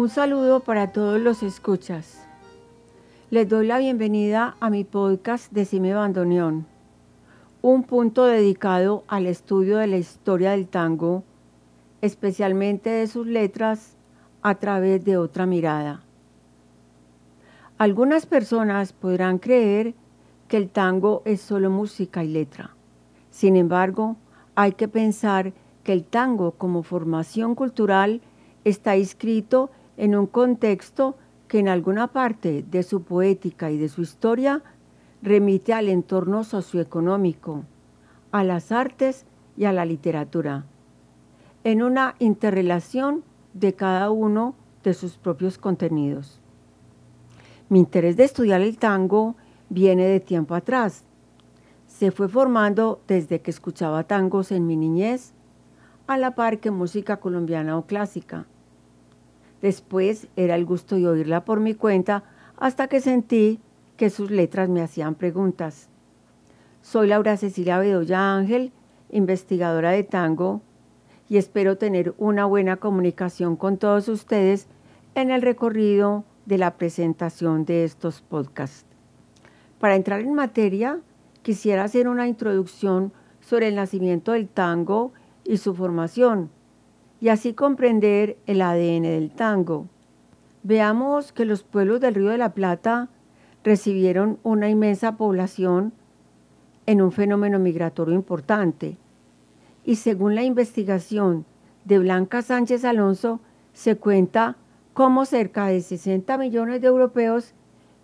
Un saludo para todos los escuchas. Les doy la bienvenida a mi podcast Decime Bandoneón, un punto dedicado al estudio de la historia del tango, especialmente de sus letras, a través de otra mirada. Algunas personas podrán creer que el tango es solo música y letra. Sin embargo, hay que pensar que el tango como formación cultural está inscrito en un contexto que en alguna parte de su poética y de su historia remite al entorno socioeconómico, a las artes y a la literatura, en una interrelación de cada uno de sus propios contenidos. Mi interés de estudiar el tango viene de tiempo atrás. Se fue formando desde que escuchaba tangos en mi niñez, a la par que música colombiana o clásica. Después era el gusto de oírla por mi cuenta hasta que sentí que sus letras me hacían preguntas. Soy Laura Cecilia Bedoya Ángel, investigadora de tango, y espero tener una buena comunicación con todos ustedes en el recorrido de la presentación de estos podcasts. Para entrar en materia, quisiera hacer una introducción sobre el nacimiento del tango y su formación, y así comprender el ADN del tango. Veamos que los pueblos del Río de la Plata recibieron una inmensa población en un fenómeno migratorio importante. Y según la investigación de Blanca Sánchez Alonso, se cuenta cómo cerca de 60 millones de europeos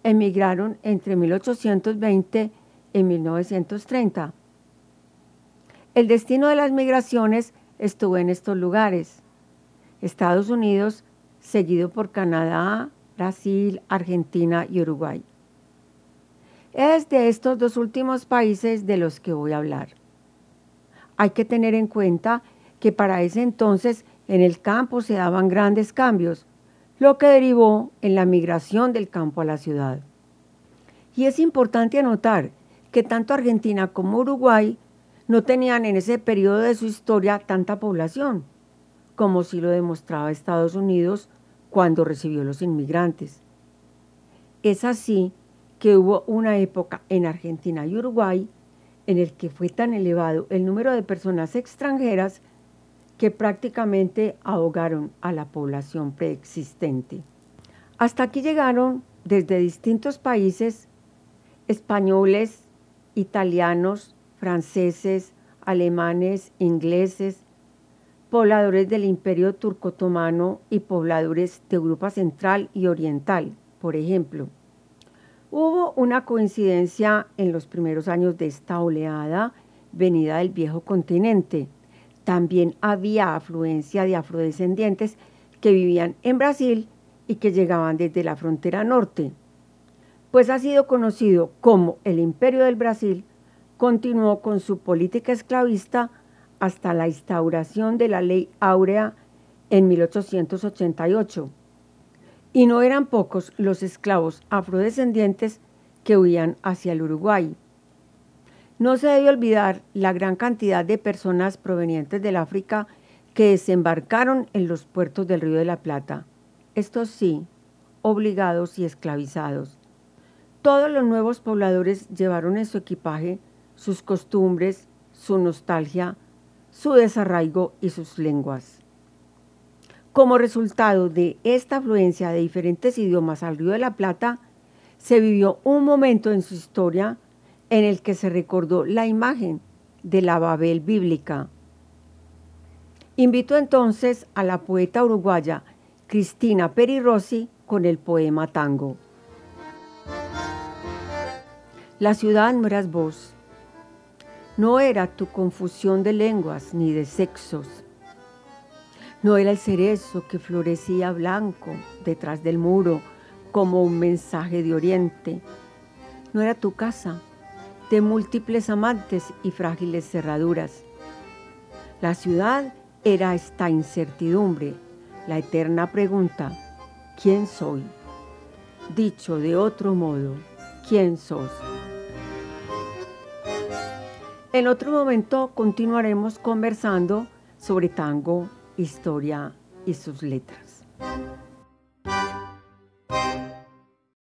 emigraron entre 1820 y 1930. El destino de las migraciones estuvo en estos lugares. Estados Unidos, seguido por Canadá, Brasil, Argentina y Uruguay. Es de estos dos últimos países de los que voy a hablar. Hay que tener en cuenta que para ese entonces en el campo se daban grandes cambios, lo que derivó en la migración del campo a la ciudad. Y es importante anotar que tanto Argentina como Uruguay no tenían en ese periodo de su historia tanta población, como si lo demostraba Estados Unidos cuando recibió los inmigrantes. Es así que hubo una época en Argentina y Uruguay en el que fue tan elevado el número de personas extranjeras que prácticamente ahogaron a la población preexistente. Hasta aquí llegaron desde distintos países españoles, italianos, franceses, alemanes, ingleses, pobladores del imperio turco-otomano y pobladores de Europa Central y Oriental, por ejemplo. Hubo una coincidencia en los primeros años de esta oleada venida del viejo continente. También había afluencia de afrodescendientes que vivían en Brasil y que llegaban desde la frontera norte, pues ha sido conocido como el Imperio del Brasil continuó con su política esclavista hasta la instauración de la Ley Áurea en 1888. Y no eran pocos los esclavos afrodescendientes que huían hacia el Uruguay. No se debe olvidar la gran cantidad de personas provenientes del África que desembarcaron en los puertos del Río de la Plata. Estos sí, obligados y esclavizados. Todos los nuevos pobladores llevaron en su equipaje sus costumbres, su nostalgia, su desarraigo y sus lenguas. Como resultado de esta afluencia de diferentes idiomas al Río de la Plata, se vivió un momento en su historia en el que se recordó la imagen de la Babel bíblica. Invito entonces a la poeta uruguaya Cristina Peri Rossi con el poema Tango. La ciudad no eras vos, no era tu confusión de lenguas ni de sexos. No era el cerezo que florecía blanco detrás del muro como un mensaje de oriente. No era tu casa de múltiples amantes y frágiles cerraduras. La ciudad era esta incertidumbre, la eterna pregunta, ¿quién soy? Dicho de otro modo, ¿quién sos? En otro momento continuaremos conversando sobre tango, historia y sus letras.